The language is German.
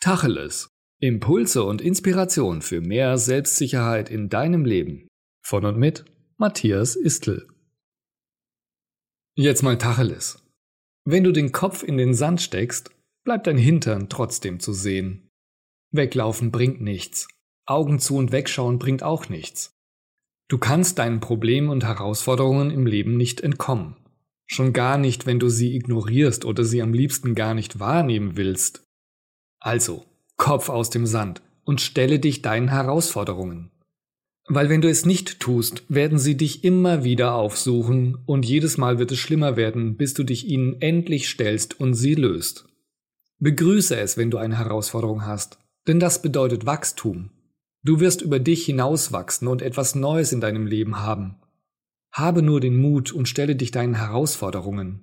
Tacheles. Impulse und Inspiration für mehr Selbstsicherheit in deinem Leben. Von und mit Matthias Istl. Jetzt mal Tacheles. Wenn du den Kopf in den Sand steckst, bleibt dein Hintern trotzdem zu sehen. Weglaufen bringt nichts. Augen zu und wegschauen bringt auch nichts. Du kannst deinen Problemen und Herausforderungen im Leben nicht entkommen. Schon gar nicht, wenn du sie ignorierst oder sie am liebsten gar nicht wahrnehmen willst. Also, Kopf aus dem Sand und stelle dich deinen Herausforderungen. Weil wenn du es nicht tust, werden sie dich immer wieder aufsuchen und jedes Mal wird es schlimmer werden, bis du dich ihnen endlich stellst und sie löst. Begrüße es, wenn du eine Herausforderung hast, denn das bedeutet Wachstum. Du wirst über dich hinauswachsen und etwas Neues in deinem Leben haben. Habe nur den Mut und stelle dich deinen Herausforderungen.